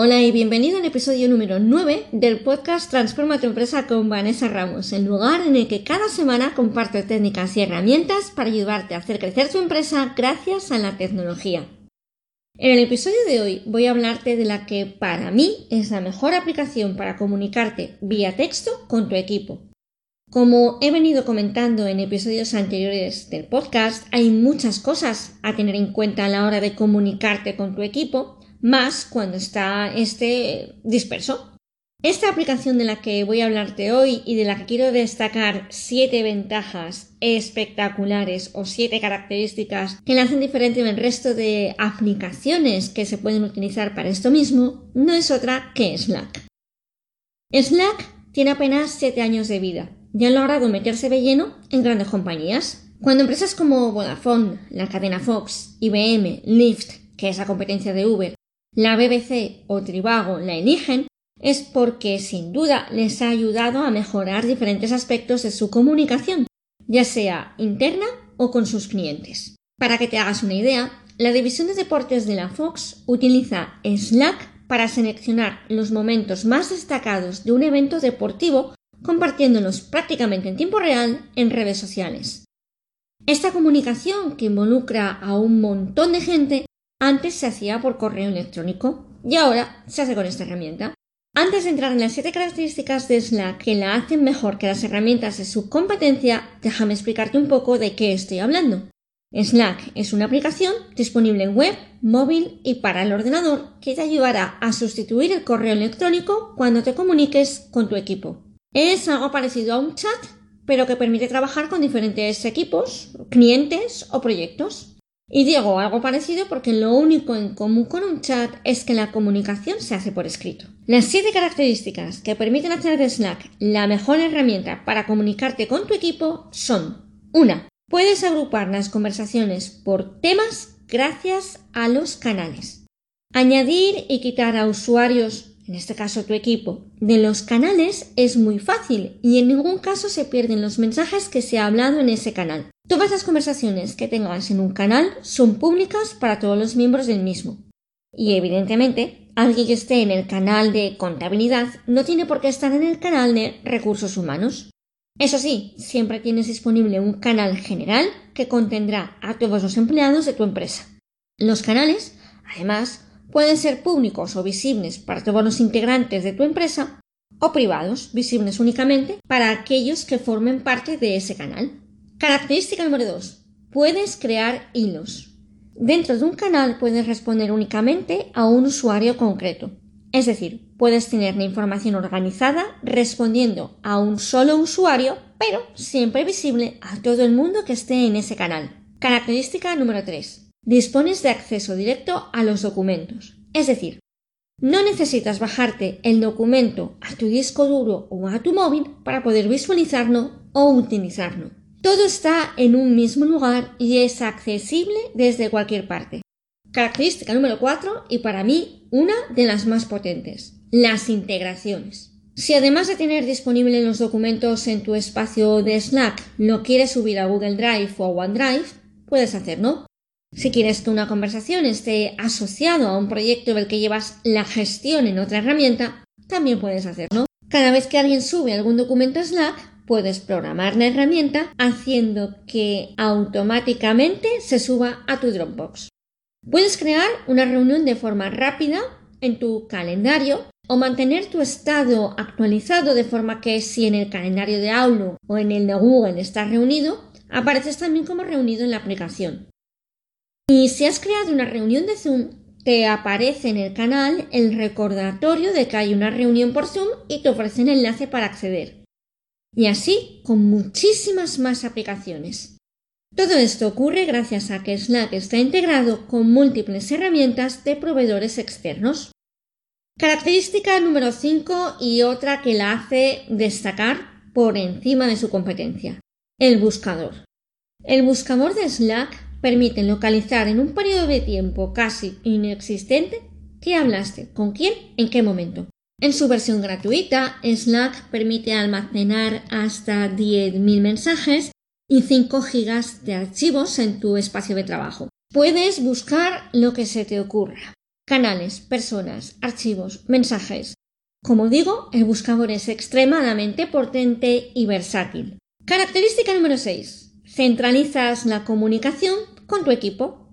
Hola y bienvenido al episodio número 9 del podcast Transforma tu empresa con Vanessa Ramos, el lugar en el que cada semana comparto técnicas y herramientas para ayudarte a hacer crecer tu empresa gracias a la tecnología. En el episodio de hoy voy a hablarte de la que para mí es la mejor aplicación para comunicarte vía texto con tu equipo. Como he venido comentando en episodios anteriores del podcast, hay muchas cosas a tener en cuenta a la hora de comunicarte con tu equipo más cuando está este disperso. Esta aplicación de la que voy a hablarte hoy y de la que quiero destacar siete ventajas espectaculares o siete características que la hacen diferente del resto de aplicaciones que se pueden utilizar para esto mismo, no es otra que Slack. Slack tiene apenas siete años de vida y ha logrado meterse de lleno en grandes compañías. Cuando empresas como Vodafone, la cadena Fox, IBM, Lyft, que es la competencia de Uber, la BBC o Trivago la eligen es porque sin duda les ha ayudado a mejorar diferentes aspectos de su comunicación, ya sea interna o con sus clientes. Para que te hagas una idea, la división de deportes de la Fox utiliza Slack para seleccionar los momentos más destacados de un evento deportivo compartiéndolos prácticamente en tiempo real en redes sociales. Esta comunicación, que involucra a un montón de gente, antes se hacía por correo electrónico y ahora se hace con esta herramienta. Antes de entrar en las siete características de Slack que la hacen mejor que las herramientas de su competencia, déjame explicarte un poco de qué estoy hablando. Slack es una aplicación disponible en web, móvil y para el ordenador que te ayudará a sustituir el correo electrónico cuando te comuniques con tu equipo. Es algo parecido a un chat, pero que permite trabajar con diferentes equipos, clientes o proyectos. Y digo algo parecido porque lo único en común con un chat es que la comunicación se hace por escrito. Las siete características que permiten hacer de Slack la mejor herramienta para comunicarte con tu equipo son 1. Puedes agrupar las conversaciones por temas gracias a los canales. Añadir y quitar a usuarios en este caso tu equipo, de los canales es muy fácil y en ningún caso se pierden los mensajes que se ha hablado en ese canal. Todas las conversaciones que tengas en un canal son públicas para todos los miembros del mismo. Y evidentemente, alguien que esté en el canal de contabilidad no tiene por qué estar en el canal de recursos humanos. Eso sí, siempre tienes disponible un canal general que contendrá a todos los empleados de tu empresa. Los canales, además, pueden ser públicos o visibles para todos los integrantes de tu empresa o privados, visibles únicamente para aquellos que formen parte de ese canal. Característica número 2. Puedes crear hilos. Dentro de un canal puedes responder únicamente a un usuario concreto. Es decir, puedes tener la información organizada respondiendo a un solo usuario, pero siempre visible a todo el mundo que esté en ese canal. Característica número 3 dispones de acceso directo a los documentos. Es decir, no necesitas bajarte el documento a tu disco duro o a tu móvil para poder visualizarlo o utilizarlo. Todo está en un mismo lugar y es accesible desde cualquier parte. Característica número 4 y para mí una de las más potentes, las integraciones. Si además de tener disponibles los documentos en tu espacio de Slack lo quieres subir a Google Drive o a OneDrive, puedes hacerlo. Si quieres que una conversación esté asociado a un proyecto del que llevas la gestión en otra herramienta, también puedes hacerlo. Cada vez que alguien sube algún documento a Slack, puedes programar la herramienta haciendo que automáticamente se suba a tu Dropbox. Puedes crear una reunión de forma rápida en tu calendario o mantener tu estado actualizado de forma que si en el calendario de Outlook o en el de Google estás reunido, apareces también como reunido en la aplicación. Y si has creado una reunión de Zoom, te aparece en el canal el recordatorio de que hay una reunión por Zoom y te ofrecen enlace para acceder. Y así con muchísimas más aplicaciones. Todo esto ocurre gracias a que Slack está integrado con múltiples herramientas de proveedores externos. Característica número 5 y otra que la hace destacar por encima de su competencia. El buscador. El buscador de Slack permite localizar en un periodo de tiempo casi inexistente qué hablaste, con quién, en qué momento. En su versión gratuita, Slack permite almacenar hasta 10.000 mensajes y 5 gigas de archivos en tu espacio de trabajo. Puedes buscar lo que se te ocurra. Canales, personas, archivos, mensajes. Como digo, el buscador es extremadamente potente y versátil. Característica número 6. Centralizas la comunicación con tu equipo.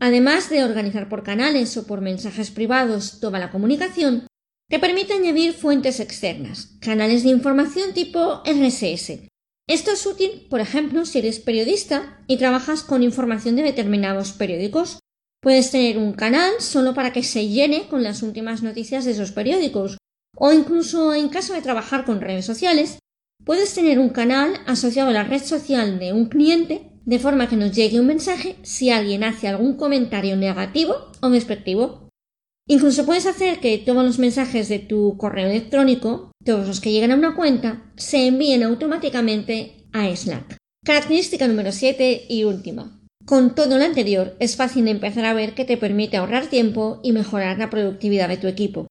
Además de organizar por canales o por mensajes privados toda la comunicación, te permite añadir fuentes externas, canales de información tipo RSS, esto es útil, por ejemplo, si eres periodista y trabajas con información de determinados periódicos. Puedes tener un canal solo para que se llene con las últimas noticias de esos periódicos. O incluso en caso de trabajar con redes sociales, puedes tener un canal asociado a la red social de un cliente de forma que nos llegue un mensaje si alguien hace algún comentario negativo o despectivo. Incluso puedes hacer que todos los mensajes de tu correo electrónico, todos los que lleguen a una cuenta, se envíen automáticamente a Slack. Característica número 7 y última. Con todo lo anterior, es fácil empezar a ver que te permite ahorrar tiempo y mejorar la productividad de tu equipo.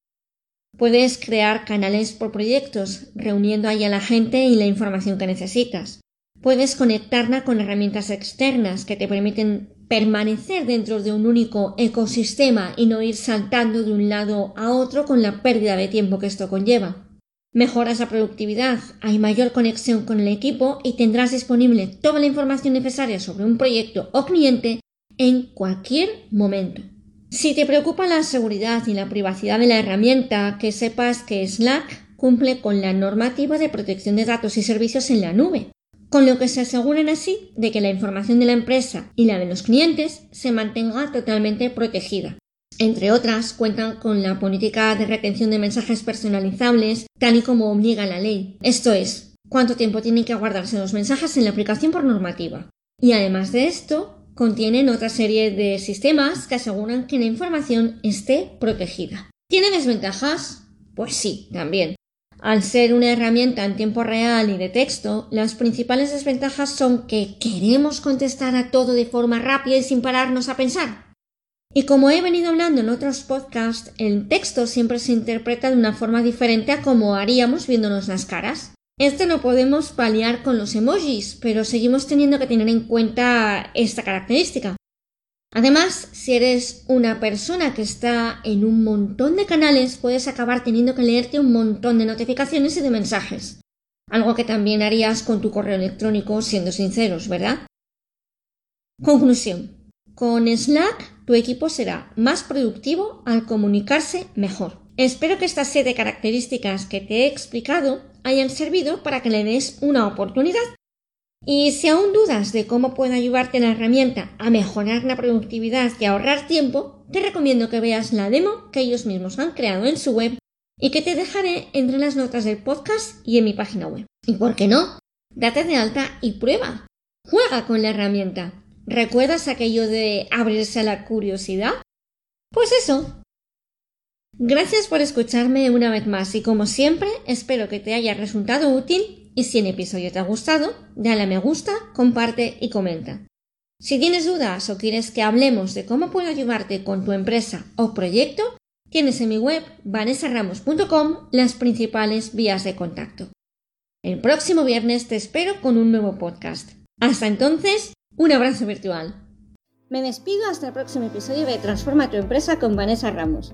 Puedes crear canales por proyectos, reuniendo ahí a la gente y la información que necesitas. Puedes conectarla con herramientas externas que te permiten permanecer dentro de un único ecosistema y no ir saltando de un lado a otro con la pérdida de tiempo que esto conlleva. Mejoras la productividad, hay mayor conexión con el equipo y tendrás disponible toda la información necesaria sobre un proyecto o cliente en cualquier momento. Si te preocupa la seguridad y la privacidad de la herramienta, que sepas que Slack cumple con la normativa de protección de datos y servicios en la nube con lo que se aseguren así de que la información de la empresa y la de los clientes se mantenga totalmente protegida. Entre otras, cuentan con la política de retención de mensajes personalizables, tal y como obliga la ley. Esto es, cuánto tiempo tienen que guardarse los mensajes en la aplicación por normativa. Y además de esto, contienen otra serie de sistemas que aseguran que la información esté protegida. ¿Tiene desventajas? Pues sí, también. Al ser una herramienta en tiempo real y de texto, las principales desventajas son que queremos contestar a todo de forma rápida y sin pararnos a pensar. Y como he venido hablando en otros podcasts, el texto siempre se interpreta de una forma diferente a como haríamos viéndonos las caras. Esto lo podemos paliar con los emojis, pero seguimos teniendo que tener en cuenta esta característica. Además, si eres una persona que está en un montón de canales, puedes acabar teniendo que leerte un montón de notificaciones y de mensajes. Algo que también harías con tu correo electrónico, siendo sinceros, ¿verdad? Conclusión. Con Slack, tu equipo será más productivo al comunicarse mejor. Espero que estas siete características que te he explicado hayan servido para que le des una oportunidad y si aún dudas de cómo puede ayudarte la herramienta a mejorar la productividad y ahorrar tiempo, te recomiendo que veas la demo que ellos mismos han creado en su web y que te dejaré entre las notas del podcast y en mi página web. ¿Y por qué no? Date de alta y prueba. Juega con la herramienta. ¿Recuerdas aquello de abrirse a la curiosidad? Pues eso. Gracias por escucharme una vez más y como siempre espero que te haya resultado útil y si el episodio te ha gustado, dale a me gusta, comparte y comenta. Si tienes dudas o quieres que hablemos de cómo puedo ayudarte con tu empresa o proyecto, tienes en mi web vanessaramos.com las principales vías de contacto. El próximo viernes te espero con un nuevo podcast. Hasta entonces, un abrazo virtual. Me despido hasta el próximo episodio de Transforma tu empresa con Vanessa Ramos.